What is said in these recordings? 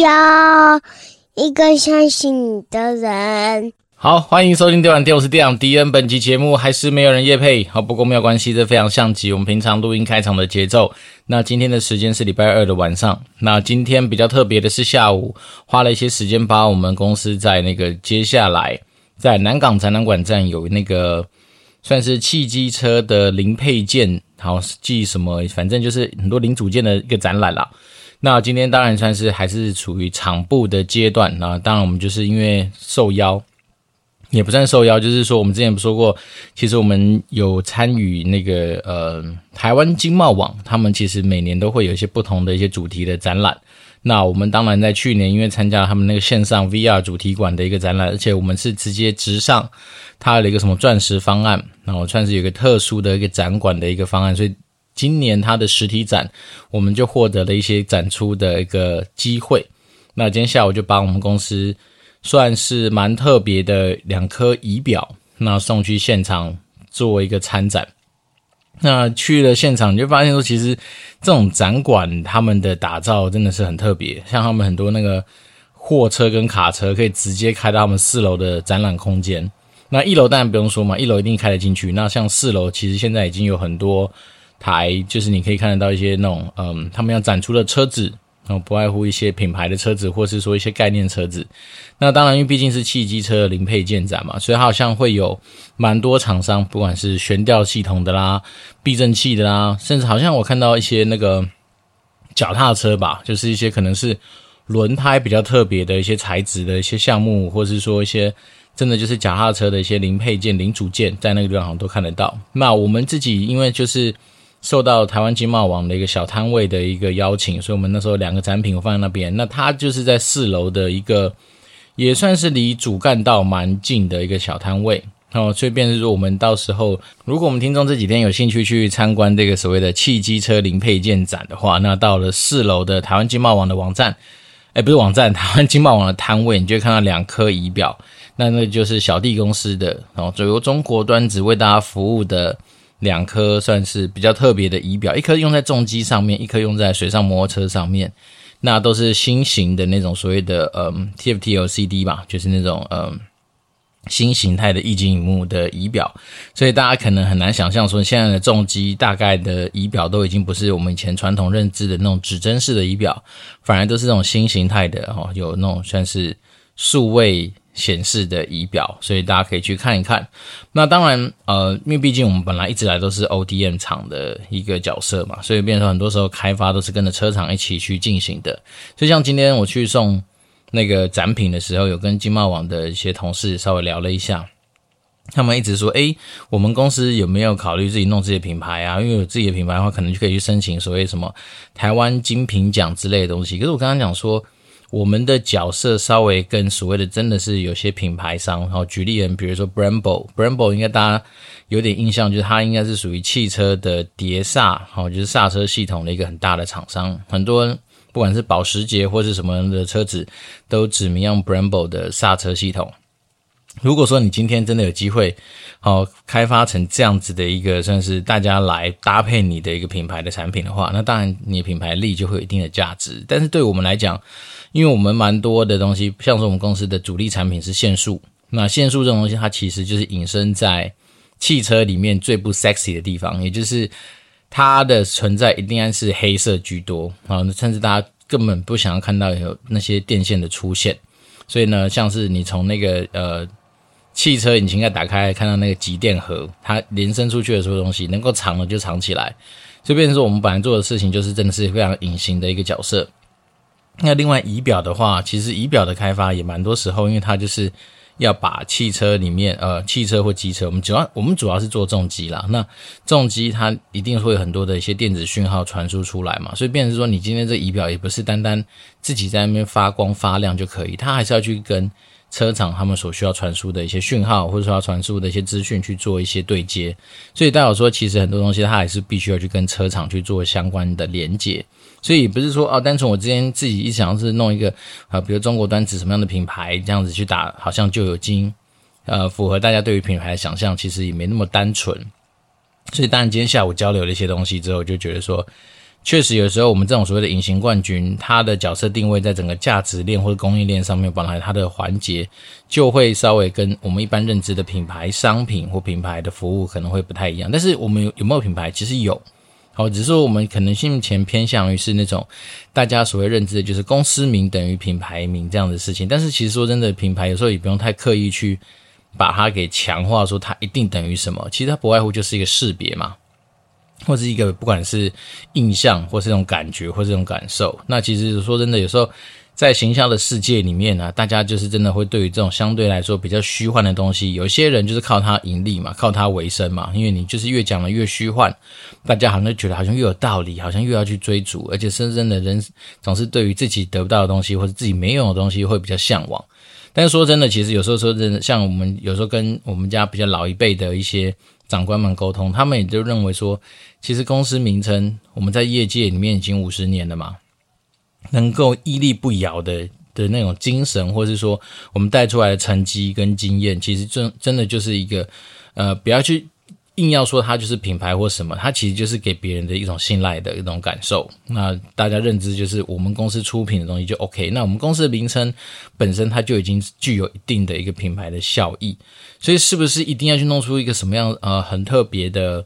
要一个相信你的人。好，欢迎收听《电玩店》，我是电长迪恩。本期节目还是没有人夜配，好，不过没有关系，这非常像极我们平常录音开场的节奏。那今天的时间是礼拜二的晚上。那今天比较特别的是下午花了一些时间，把我们公司在那个接下来在南港展览馆站有那个算是汽机车的零配件，好，记什么，反正就是很多零组件的一个展览啦。那今天当然算是还是处于场部的阶段。那当然我们就是因为受邀。也不算受邀，就是说我们之前不说过，其实我们有参与那个呃台湾经贸网，他们其实每年都会有一些不同的一些主题的展览。那我们当然在去年因为参加他们那个线上 VR 主题馆的一个展览，而且我们是直接直上它的一个什么钻石方案，然后算是有一个特殊的一个展馆的一个方案，所以今年它的实体展我们就获得了一些展出的一个机会。那今天下午就把我们公司。算是蛮特别的两颗仪表，那送去现场作为一个参展。那去了现场，你就发现说，其实这种展馆他们的打造真的是很特别。像他们很多那个货车跟卡车，可以直接开到他们四楼的展览空间。那一楼当然不用说嘛，一楼一定开得进去。那像四楼，其实现在已经有很多台，就是你可以看得到一些那种，嗯，他们要展出的车子。然后，不外乎一些品牌的车子，或是说一些概念车子。那当然，因为毕竟是汽机车的零配件展嘛，所以好像会有蛮多厂商，不管是悬吊系统的啦、避震器的啦，甚至好像我看到一些那个脚踏车吧，就是一些可能是轮胎比较特别的一些材质的一些项目，或是说一些真的就是脚踏车的一些零配件、零组件，在那个地方好像都看得到。那我们自己因为就是。受到台湾经贸网的一个小摊位的一个邀请，所以我们那时候两个展品放在那边。那它就是在四楼的一个，也算是离主干道蛮近的一个小摊位哦。所以便是说，我们到时候如果我们听众这几天有兴趣去参观这个所谓的汽机车零配件展的话，那到了四楼的台湾经贸网的网站，哎，不是网站，台湾经贸网的摊位，你就会看到两颗仪表，那那就是小弟公司的哦，由中国端子为大家服务的。两颗算是比较特别的仪表，一颗用在重机上面，一颗用在水上摩托车上面。那都是新型的那种所谓的嗯 TFT LCD 吧，就是那种嗯新形态的液晶萤幕的仪表。所以大家可能很难想象说，现在的重机大概的仪表都已经不是我们以前传统认知的那种指针式的仪表，反而都是这种新形态的哦，有那种算是数位。显示的仪表，所以大家可以去看一看。那当然，呃，因为毕竟我们本来一直来都是 ODM 厂的一个角色嘛，所以变成很多时候开发都是跟着车厂一起去进行的。就像今天我去送那个展品的时候，有跟经贸网的一些同事稍微聊了一下，他们一直说：“诶，我们公司有没有考虑自己弄自己的品牌啊？因为有自己的品牌的话，可能就可以去申请所谓什么台湾精品奖之类的东西。”可是我刚刚讲说。我们的角色稍微跟所谓的真的是有些品牌商，然后举例人，比如说 Brembo，Brembo 应该大家有点印象，就是它应该是属于汽车的碟刹，好，就是刹车系统的一个很大的厂商。很多不管是保时捷或是什么的车子，都指名用 Brembo 的刹车系统。如果说你今天真的有机会，好开发成这样子的一个算是大家来搭配你的一个品牌的产品的话，那当然你品牌力就会有一定的价值。但是对我们来讲，因为我们蛮多的东西，像是我们公司的主力产品是线束，那线束这种东西，它其实就是隐身在汽车里面最不 sexy 的地方，也就是它的存在一定是黑色居多啊，甚至大家根本不想要看到有那些电线的出现。所以呢，像是你从那个呃汽车引擎盖打开，看到那个集电盒，它延伸出去的所有东西能够藏的就藏起来。就变成说，我们本来做的事情就是真的是非常隐形的一个角色。那另外仪表的话，其实仪表的开发也蛮多时候，因为它就是要把汽车里面呃汽车或机车，我们主要我们主要是做重机啦。那重机它一定会有很多的一些电子讯号传输出来嘛，所以变成说你今天这仪表也不是单单自己在那边发光发亮就可以，它还是要去跟车厂他们所需要传输的一些讯号，或者说要传输的一些资讯去做一些对接。所以代表说，其实很多东西它还是必须要去跟车厂去做相关的连接。所以不是说哦，单纯我之前自己一想是弄一个啊，比如中国端子什么样的品牌这样子去打，好像就有经呃符合大家对于品牌的想象，其实也没那么单纯。所以当然今天下午交流了一些东西之后，就觉得说，确实有时候我们这种所谓的隐形冠军，它的角色定位在整个价值链或者供应链上面，本来它的环节就会稍微跟我们一般认知的品牌商品或品牌的服务可能会不太一样。但是我们有有没有品牌？其实有。好，只是说我们可能性前偏向于是那种大家所谓认知的，就是公司名等于品牌名这样的事情。但是其实说真的，品牌有时候也不用太刻意去把它给强化，说它一定等于什么。其实它不外乎就是一个识别嘛，或是一个不管是印象，或是这种感觉，或是这种感受。那其实说真的，有时候。在行销的世界里面呢、啊，大家就是真的会对于这种相对来说比较虚幻的东西，有些人就是靠它盈利嘛，靠它为生嘛。因为你就是越讲的越虚幻，大家好像觉得好像越有道理，好像越要去追逐，而且深深的人总是对于自己得不到的东西或者自己没有的东西会比较向往。但是说真的，其实有时候说真的，像我们有时候跟我们家比较老一辈的一些长官们沟通，他们也就认为说，其实公司名称我们在业界里面已经五十年了嘛。能够屹立不摇的的那种精神，或是说我们带出来的成绩跟经验，其实真真的就是一个，呃，不要去硬要说它就是品牌或什么，它其实就是给别人的一种信赖的一种感受。那大家认知就是我们公司出品的东西就 OK，那我们公司的名称本身它就已经具有一定的一个品牌的效益，所以是不是一定要去弄出一个什么样呃很特别的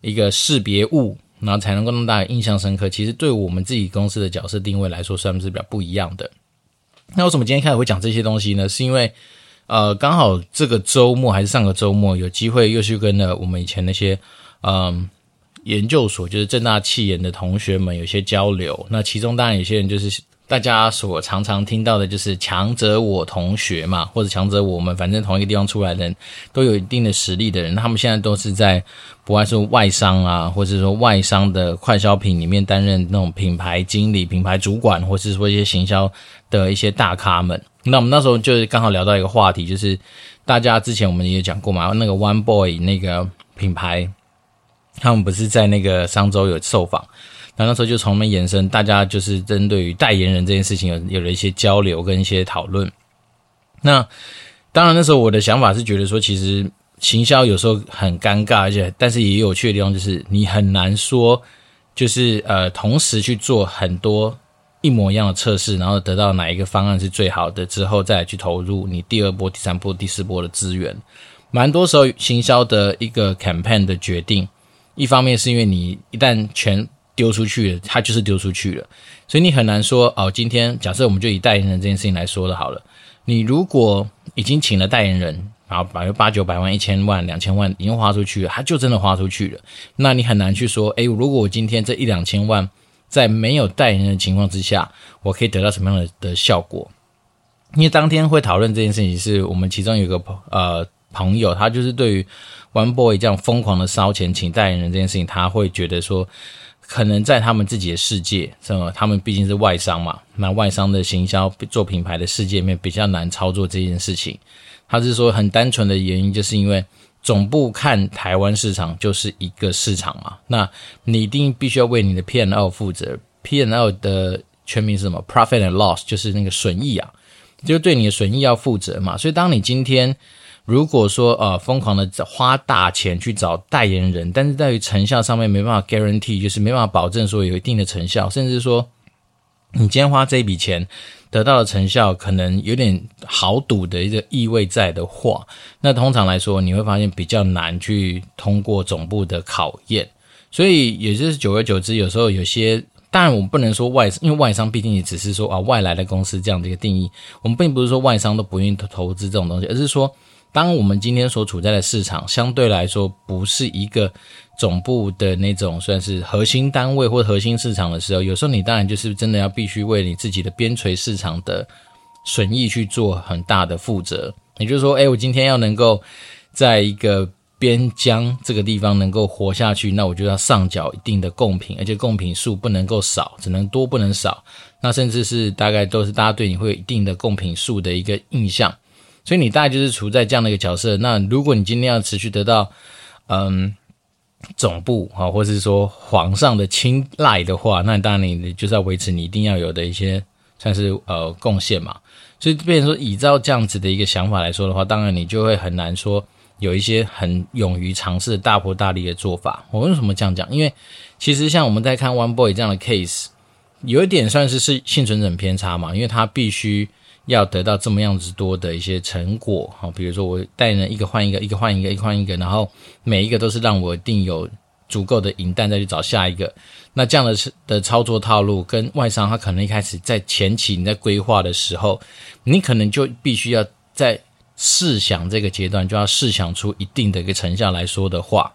一个识别物？然后才能够让大家印象深刻。其实对我们自己公司的角色定位来说，算是比较不一样的。那为什么今天开始会讲这些东西呢？是因为呃，刚好这个周末还是上个周末，有机会又去跟了我们以前那些嗯、研究所，就是正大企研的同学们有些交流。那其中当然有些人就是。大家所常常听到的就是强者我同学嘛，或者强者我们，反正同一个地方出来的人，都有一定的实力的人，他们现在都是在不外是外商啊，或者说外商的快消品里面担任那种品牌经理、品牌主管，或是说一些行销的一些大咖们。那我们那时候就是刚好聊到一个话题，就是大家之前我们也讲过嘛，那个 One Boy 那个品牌，他们不是在那个商周有受访。那那时候就从我们延伸，大家就是针对于代言人这件事情有有了一些交流跟一些讨论。那当然那时候我的想法是觉得说，其实行销有时候很尴尬，而且但是也有趣的地方就是你很难说，就是呃同时去做很多一模一样的测试，然后得到哪一个方案是最好的之后再来去投入你第二波、第三波、第四波的资源。蛮多时候行销的一个 campaign 的决定，一方面是因为你一旦全丢出去了，他就是丢出去了，所以你很难说哦。今天假设我们就以代言人这件事情来说的好了，你如果已经请了代言人，然后把八九百万、一千万、两千万已经花出去了，他就真的花出去了，那你很难去说，诶，如果我今天这一两千万在没有代言人的情况之下，我可以得到什么样的的效果？因为当天会讨论这件事情，是我们其中有个呃朋友，他就是对于 One Boy 这样疯狂的烧钱请代言人这件事情，他会觉得说。可能在他们自己的世界，什么？他们毕竟是外商嘛，那外商的行销做品牌的世界里面比较难操作这件事情。他是说很单纯的原因，就是因为总部看台湾市场就是一个市场嘛，那你一定必须要为你的 P N L 负责。P N L 的全名是什么？Profit and Loss，就是那个损益啊，就是对你的损益要负责嘛。所以当你今天如果说呃疯狂的花大钱去找代言人，但是在于成效上面没办法 guarantee，就是没办法保证说有一定的成效，甚至说你今天花这一笔钱得到的成效可能有点豪赌的一个意味在的话，那通常来说你会发现比较难去通过总部的考验，所以也就是久而久之，有时候有些当然我们不能说外，因为外商毕竟也只是说啊外来的公司这样的一个定义，我们并不是说外商都不愿意投投资这种东西，而是说。当我们今天所处在的市场相对来说不是一个总部的那种算是核心单位或核心市场的时候，有时候你当然就是真的要必须为你自己的边陲市场的损益去做很大的负责。也就是说，诶，我今天要能够在一个边疆这个地方能够活下去，那我就要上缴一定的贡品，而且贡品数不能够少，只能多不能少。那甚至是大概都是大家对你会有一定的贡品数的一个印象。所以你大概就是处在这样的一个角色。那如果你今天要持续得到，嗯，总部啊，或者是说皇上的青睐的话，那当然你就是要维持你一定要有的一些算是呃贡献嘛。所以变成说，依照这样子的一个想法来说的话，当然你就会很难说，有一些很勇于尝试大破大立的做法。我为什么这样讲？因为其实像我们在看 One Boy 这样的 case，有一点算是是幸存者偏差嘛，因为他必须要得到这么样子多的一些成果。好，比如说我带人一个换一个，一个换一个，一个换一个，然后每一个都是让我一定有足够的银弹再去找下一个。那这样的的操作套路，跟外商他可能一开始在前期你在规划的时候，你可能就必须要在试想这个阶段就要试想出一定的一个成效来说的话，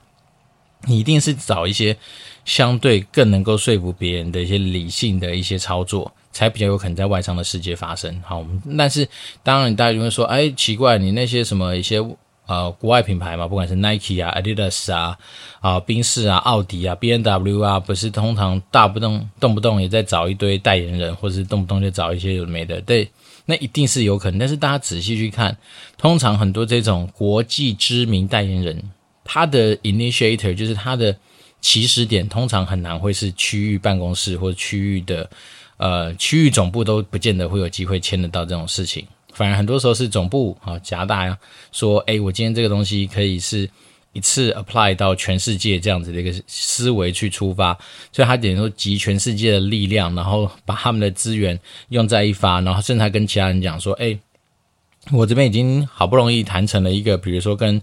你一定是找一些相对更能够说服别人的一些理性的一些操作，才比较有可能在外商的世界发生。好，但是当然大家就会说，哎，奇怪，你那些什么一些。呃，国外品牌嘛，不管是 Nike 啊、Adidas 啊、啊宾士啊、奥迪啊、B N W 啊，不是通常大不动动不动也在找一堆代言人，或是动不动就找一些有没的，对，那一定是有可能。但是大家仔细去看，通常很多这种国际知名代言人，他的 initiator 就是他的起始点，通常很难会是区域办公室或者区域的呃区域总部都不见得会有机会签得到这种事情。反而很多时候是总部啊夹大呀说，哎，我今天这个东西可以是一次 apply 到全世界这样子的一个思维去出发，所以他等于说集全世界的力量，然后把他们的资源用在一发，然后甚至还跟其他人讲说，哎，我这边已经好不容易谈成了一个，比如说跟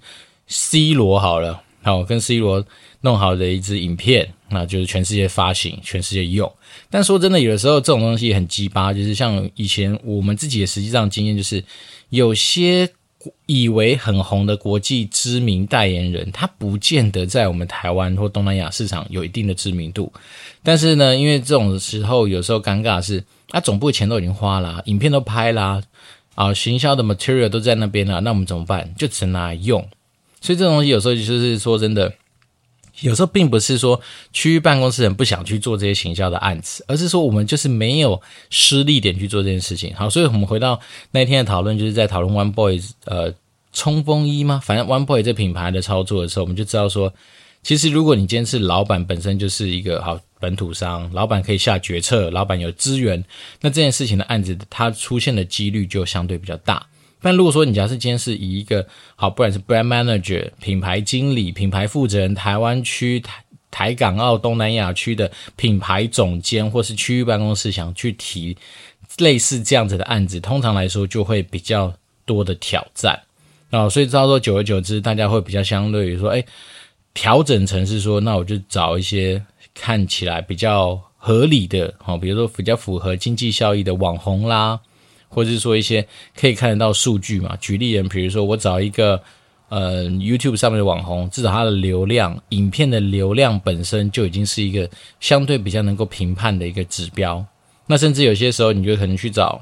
C 罗好了，好跟 C 罗弄好的一支影片，那就是全世界发行，全世界用。但说真的，有的时候这种东西很鸡巴，就是像以前我们自己的实际上经验，就是有些以为很红的国际知名代言人，他不见得在我们台湾或东南亚市场有一定的知名度。但是呢，因为这种时候有时候尴尬是，他总部钱都已经花了，影片都拍了，啊，行销的 material 都在那边了，那我们怎么办？就只能拿来用。所以这种东西有时候就是说真的。有时候并不是说区域办公室人不想去做这些行销的案子，而是说我们就是没有施力点去做这件事情。好，所以我们回到那天的讨论，就是在讨论 One Boy 呃冲锋衣吗？反正 One Boy 这品牌的操作的时候，我们就知道说，其实如果你今天是老板本身就是一个好本土商，老板可以下决策，老板有资源，那这件事情的案子它出现的几率就相对比较大。但如果说你假设今天是以一个好，不管是 brand manager、品牌经理、品牌负责人、台湾区、台台港澳东南亚区的品牌总监，或是区域办公室想去提类似这样子的案子，通常来说就会比较多的挑战啊。所以到时候久而久之，大家会比较相对于说，哎，调整成是说，那我就找一些看起来比较合理的，好，比如说比较符合经济效益的网红啦。或者是说一些可以看得到数据嘛？举例人，比如说我找一个呃 YouTube 上面的网红，至少他的流量、影片的流量本身就已经是一个相对比较能够评判的一个指标。那甚至有些时候，你就可能去找，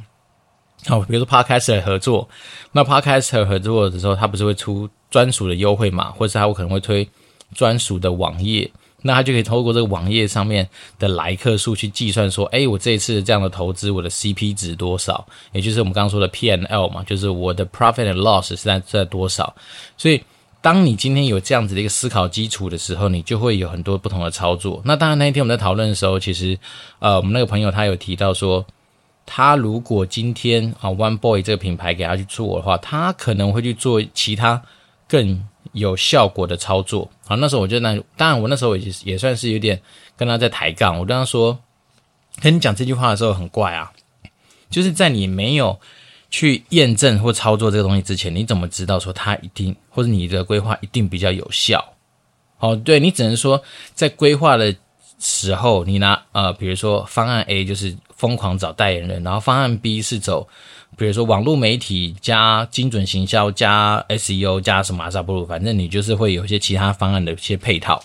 好，比如说 Podcast 合作，那 Podcast 合作的时候，他不是会出专属的优惠码，或者是他会可能会推专属的网页。那他就可以透过这个网页上面的来客数去计算说，哎，我这一次这样的投资，我的 CP 值多少？也就是我们刚刚说的 P&L 嘛，就是我的 Profit Loss 是在在多少？所以，当你今天有这样子的一个思考基础的时候，你就会有很多不同的操作。那当然，那一天我们在讨论的时候，其实，呃，我们那个朋友他有提到说，他如果今天啊 One Boy 这个品牌给他去做的话，他可能会去做其他更。有效果的操作，啊，那时候我就那，当然我那时候也也算是有点跟他在抬杠。我跟他说，跟你讲这句话的时候很怪啊，就是在你没有去验证或操作这个东西之前，你怎么知道说他一定或者你的规划一定比较有效？哦，对，你只能说在规划的时候，你拿呃，比如说方案 A 就是疯狂找代言人，然后方案 B 是走。比如说网络媒体加精准行销加 SEO 加什么阿萨布鲁，反正你就是会有一些其他方案的一些配套。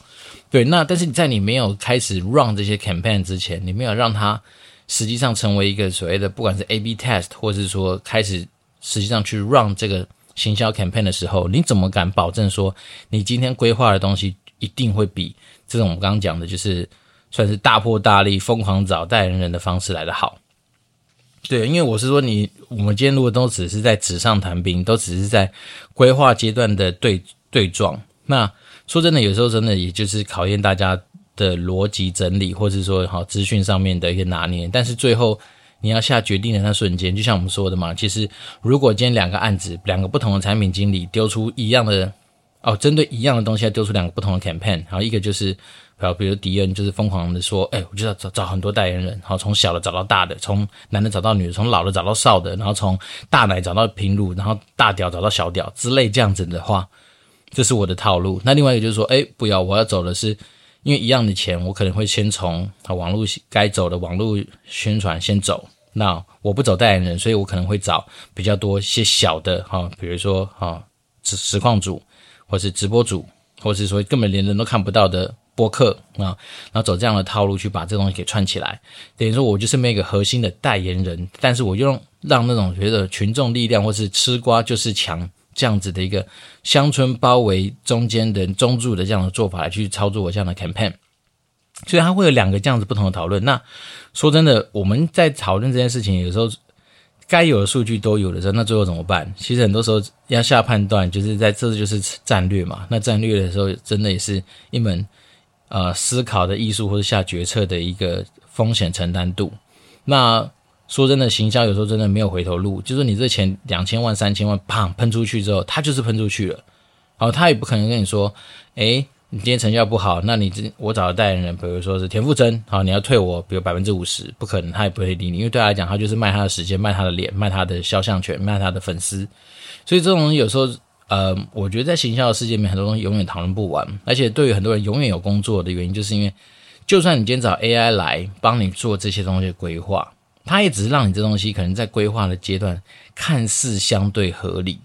对，那但是你在你没有开始 run 这些 campaign 之前，你没有让它实际上成为一个所谓的不管是 A/B test，或是说开始实际上去 run 这个行销 campaign 的时候，你怎么敢保证说你今天规划的东西一定会比这种我们刚刚讲的，就是算是大破大立、疯狂找代言人的方式来得好？对，因为我是说你，我们今天如果都只是在纸上谈兵，都只是在规划阶段的对对撞，那说真的，有时候真的也就是考验大家的逻辑整理，或者说好资讯上面的一个拿捏。但是最后你要下决定的那瞬间，就像我们说的嘛，其实如果今天两个案子，两个不同的产品经理丢出一样的哦，针对一样的东西，丢出两个不同的 campaign，然后一个就是，好，比如迪恩就是疯狂的说，哎，我就要找找很多代言人，好，从小的找到大的，从男的找到女的，从老的找到少的，然后从大奶找到平乳，然后大屌找到小屌之类这样子的话，这是我的套路。那另外一个就是说，哎，不要，我要走的是，因为一样的钱，我可能会先从网络该走的网络宣传先走。那我不走代言人，所以我可能会找比较多一些小的哈，比如说哈，实实况组。或是直播组，或是说根本连人都看不到的播客啊，然后走这样的套路去把这东西给串起来，等于说我就是那个核心的代言人，但是我用让那种觉得群众力量或是吃瓜就是强这样子的一个乡村包围中间的中柱的这样的做法来去操作我这样的 campaign，所以它会有两个这样子不同的讨论。那说真的，我们在讨论这件事情，有时候。该有的数据都有的时候，那最后怎么办？其实很多时候要下判断，就是在这就是战略嘛。那战略的时候，真的也是一门呃思考的艺术，或者下决策的一个风险承担度。那说真的，行销有时候真的没有回头路，就是你这钱两千万、三千万，砰喷出去之后，它就是喷出去了。好，他也不可能跟你说，诶。你今天成效不好，那你这我找的代言人，比如说是田馥甄，好，你要退我，比如百分之五十，不可能，他也不会理你，因为对他来讲，他就是卖他的时间，卖他的脸，卖他的肖像权，卖他的粉丝，所以这种东西有时候，呃，我觉得在行销的世界里面，很多东西永远讨论不完，而且对于很多人永远有工作的原因，就是因为，就算你今天找 AI 来帮你做这些东西的规划，它也只是让你这东西可能在规划的阶段看似相对合理。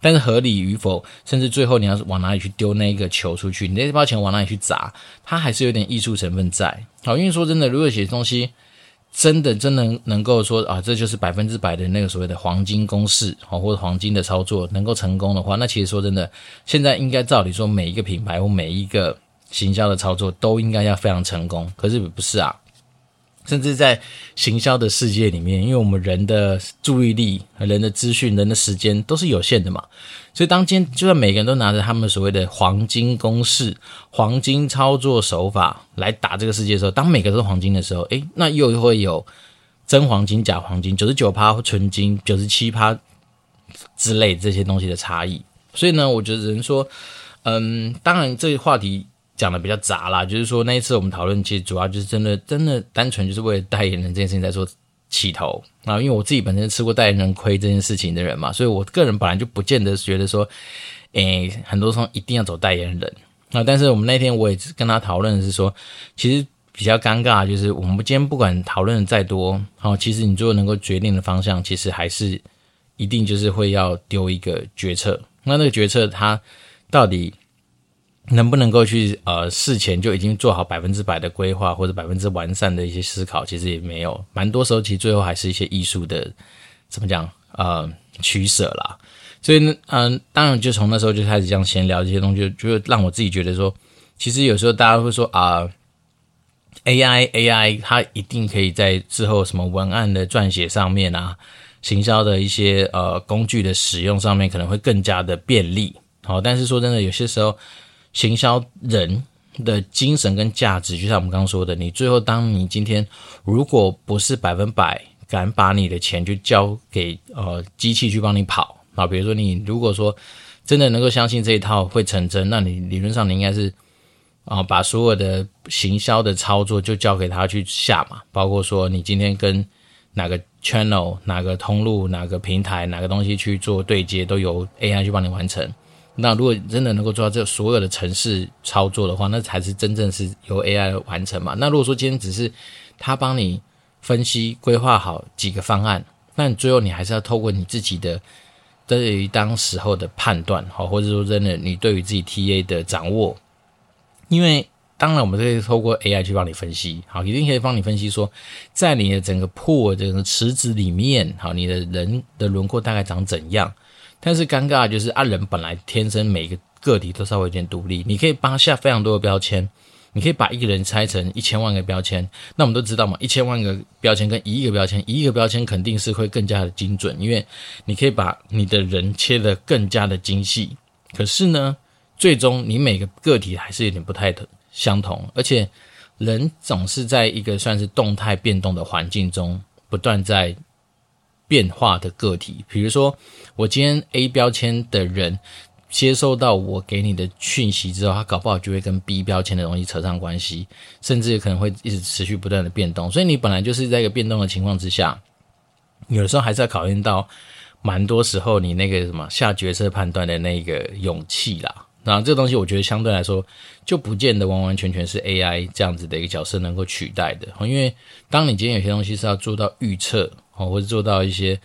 但是合理与否，甚至最后你要往哪里去丢那一个球出去，你那包钱往哪里去砸，它还是有点艺术成分在。好，因为说真的，如果写东西真的真的能够说啊，这就是百分之百的那个所谓的黄金公式，好，或者黄金的操作能够成功的话，那其实说真的，现在应该照理说每一个品牌或每一个行销的操作都应该要非常成功，可是不是啊。甚至在行销的世界里面，因为我们人的注意力和人的资讯、人的时间都是有限的嘛，所以当今就算每个人都拿着他们所谓的黄金公式、黄金操作手法来打这个世界的时候，当每个都是黄金的时候，诶，那又会有真黄金、假黄金、九十九趴纯金、九十七趴之类这些东西的差异。所以呢，我觉得人说，嗯，当然这个话题。讲的比较杂啦，就是说那一次我们讨论，其实主要就是真的真的单纯就是为了代言人这件事情在做起头啊。因为我自己本身吃过代言人亏这件事情的人嘛，所以我个人本来就不见得觉得说，诶，很多时候一定要走代言人啊。但是我们那天我也跟他讨论的是说，其实比较尴尬，就是我们今天不管讨论的再多，好，其实你最后能够决定的方向，其实还是一定就是会要丢一个决策。那那个决策它到底？能不能够去呃事前就已经做好百分之百的规划或者百分之完善的一些思考，其实也没有，蛮多时候其实最后还是一些艺术的怎么讲呃取舍啦。所以呢，嗯、呃，当然就从那时候就开始这样闲聊这些东西，就就让我自己觉得说，其实有时候大家会说啊、AI AI 它一定可以在之后什么文案的撰写上面啊，行销的一些呃工具的使用上面可能会更加的便利。好，但是说真的，有些时候。行销人的精神跟价值，就像我们刚刚说的，你最后当你今天如果不是百分百敢把你的钱就交给呃机器去帮你跑啊，比如说你如果说真的能够相信这一套会成真，那你理论上你应该是啊把所有的行销的操作就交给他去下嘛，包括说你今天跟哪个 channel、哪个通路、哪个平台、哪个东西去做对接，都由 AI 去帮你完成。那如果真的能够做到这所有的程式操作的话，那才是真正是由 AI 完成嘛。那如果说今天只是他帮你分析规划好几个方案，那你最后你还是要透过你自己的对于当时候的判断，好，或者说真的你对于自己 TA 的掌握，因为当然我们可以透过 AI 去帮你分析，好，一定可以帮你分析说，在你的整个 pool 这个池子里面，好，你的人的轮廓大概长怎样。但是尴尬的就是啊，人本来天生每个个体都稍微有点独立，你可以帮他下非常多的标签，你可以把一个人拆成一千万个标签。那我们都知道嘛，一千万个标签跟一亿个标签，一亿个标签肯定是会更加的精准，因为你可以把你的人切得更加的精细。可是呢，最终你每个个体还是有点不太相同，而且人总是在一个算是动态变动的环境中不断在。变化的个体，比如说我今天 A 标签的人，接收到我给你的讯息之后，他搞不好就会跟 B 标签的东西扯上关系，甚至可能会一直持续不断的变动。所以你本来就是在一个变动的情况之下，有的时候还是要考验到蛮多时候你那个什么下决策判断的那个勇气啦。然后这个东西我觉得相对来说就不见得完完全全是 AI 这样子的一个角色能够取代的。因为当你今天有些东西是要做到预测哦，或者做到一些。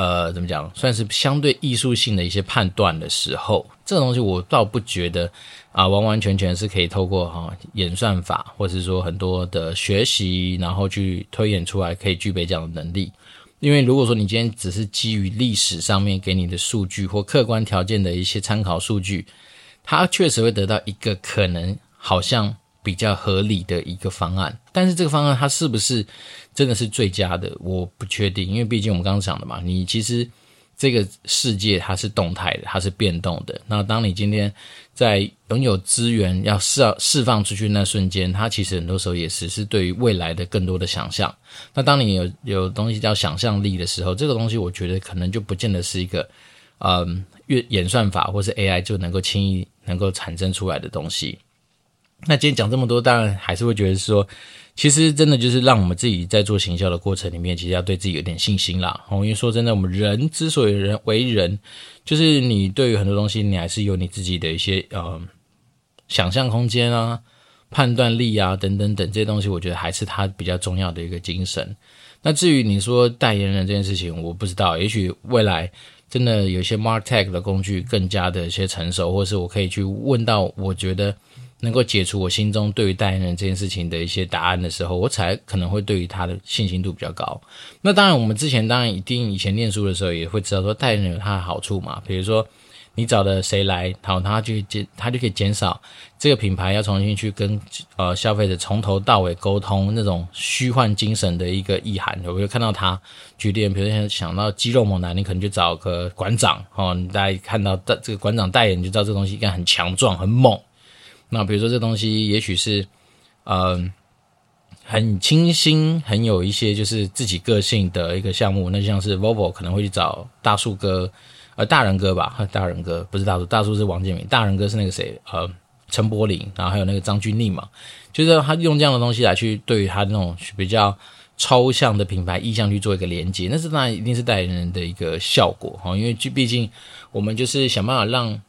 呃，怎么讲？算是相对艺术性的一些判断的时候，这个东西我倒不觉得啊、完完全全是可以透过哈、演算法，或者是说很多的学习，然后去推演出来，可以具备这样的能力。因为如果说你今天只是基于历史上面给你的数据或客观条件的一些参考数据，它确实会得到一个可能好像。比较合理的一个方案，但是这个方案它是不是真的是最佳的？我不确定，因为毕竟我们刚刚讲的嘛，你其实这个世界它是动态的，它是变动的。那当你今天在拥有资源要释释放出去那瞬间，它其实很多时候也是是对于未来的更多的想象。那当你有有东西叫想象力的时候，这个东西我觉得可能就不见得是一个嗯，越演算法或是 AI 就能够轻易能够产生出来的东西。那今天讲这么多，当然还是会觉得说，其实真的就是让我们自己在做行销的过程里面，其实要对自己有点信心啦。因为说真的，我们人之所以人为人，就是你对于很多东西，你还是有你自己的一些呃想象空间啊、判断力啊等等等这些东西，我觉得还是它比较重要的一个精神。那至于你说代言人这件事情，我不知道，也许未来真的有些 MarTech 的工具更加的一些成熟，或是我可以去问到，我觉得。能够解除我心中对于代言人这件事情的一些答案的时候，我才可能会对于他的信心度比较高。那当然，我们之前当然一定以前念书的时候也会知道说代言人有他的好处嘛。比如说你找的谁来，好，他就减，他就可以减少这个品牌要重新去跟呃消费者从头到尾沟通那种虚幻精神的一个意涵。有没有看到他举例？比如说想到肌肉猛男，你可能就找个馆长哦，你大家看到这个馆长代言，你就知道这东西应该很强壮、很猛。那比如说这东西也许是，嗯、很清新，很有一些就是自己个性的一个项目。那像是 vovo 可能会去找大树哥，呃，大仁哥吧，大仁哥不是大叔，大叔是王建民，大仁哥是那个谁，呃，陈柏霖，然后还有那个张钧甯嘛，就是他用这样的东西来去对于他那种比较抽象的品牌意向去做一个连接，那是当然一定是代言人的一个效果哈，因为就毕竟我们就是想办法让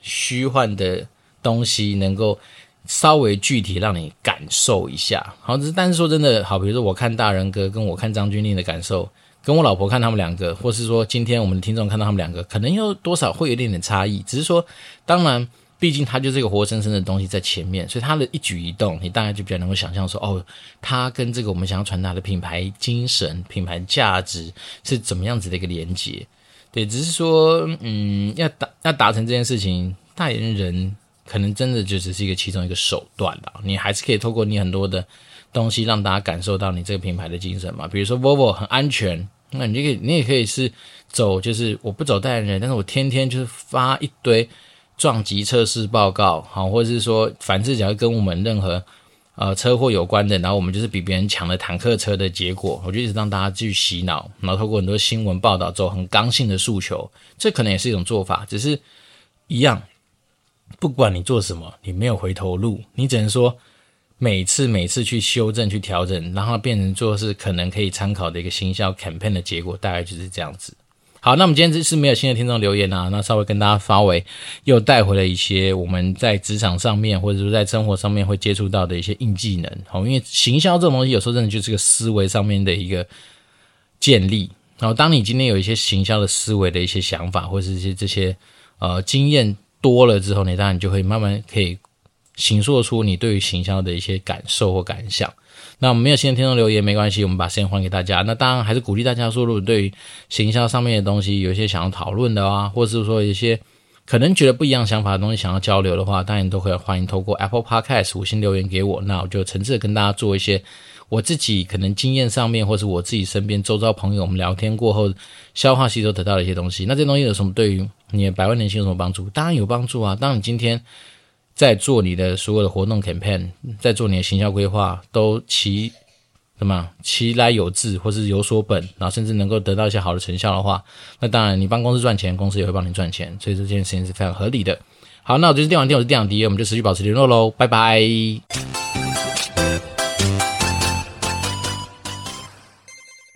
虚幻的。东西能够稍微具体让你感受一下，好，只是但是说真的，好，比如说我看大仁哥跟我看张钧甯的感受，跟我老婆看他们两个，或是说今天我们的听众看到他们两个，可能又多少会有一点点差异。只是说，当然，毕竟他就是一个活生生的东西在前面，所以他的一举一动，你大概就比较能够想象说，哦，他跟这个我们想要传达的品牌精神、品牌价值是怎么样子的一个连接。对，只是说，嗯，要达要达成这件事情，代言人。可能真的就只是一个其中一个手段了，你还是可以透过你很多的东西让大家感受到你这个品牌的精神嘛。比如说 Volvo 很安全，那你就可以，你也可以是走，就是我不走代言人，但是我天天就是发一堆撞击测试报告，好，或者是说凡是只要跟我们任何呃车祸有关的，然后我们就是比别人强的坦克车的结果，我就一直让大家去洗脑，然后透过很多新闻报道走很刚性的诉求，这可能也是一种做法，只是一样。不管你做什么，你没有回头路，你只能说每次每次去修正、去调整，然后变成做是可能可以参考的一个行销 campaign 的结果，大概就是这样子。好，那我们今天这次没有新的听众留言啊，那稍微跟大家发围，又带回了一些我们在职场上面或者说在生活上面会接触到的一些硬技能。好，因为行销这种东西有时候真的就是个思维上面的一个建立。然后，当你今天有一些行销的思维的一些想法，或者是一些这些呃经验。多了之后，你当然就会慢慢可以形塑出你对于行销的一些感受或感想。那我们没有新的听众留言没关系，我们把时间还给大家。那当然还是鼓励大家说，如果对于行销上面的东西有一些想要讨论的啊，或者是说一些可能觉得不一样想法的东西想要交流的话，当然都可以欢迎透过 Apple Podcast 五星留言给我。那我就诚挚的跟大家做一些。我自己可能经验上面，或是我自己身边周遭朋友，我们聊天过后消化吸收得到的一些东西，那这东西有什么对于你百万年薪有什么帮助？当然有帮助啊！当你今天在做你的所有的活动 campaign，在做你的行销规划，都其什么其来有致，或是有所本，然后甚至能够得到一些好的成效的话，那当然你帮公司赚钱，公司也会帮你赚钱，所以这件事情是非常合理的。好，那我就是电玩店，我是店长迪，我们就持续保持联络喽，拜拜。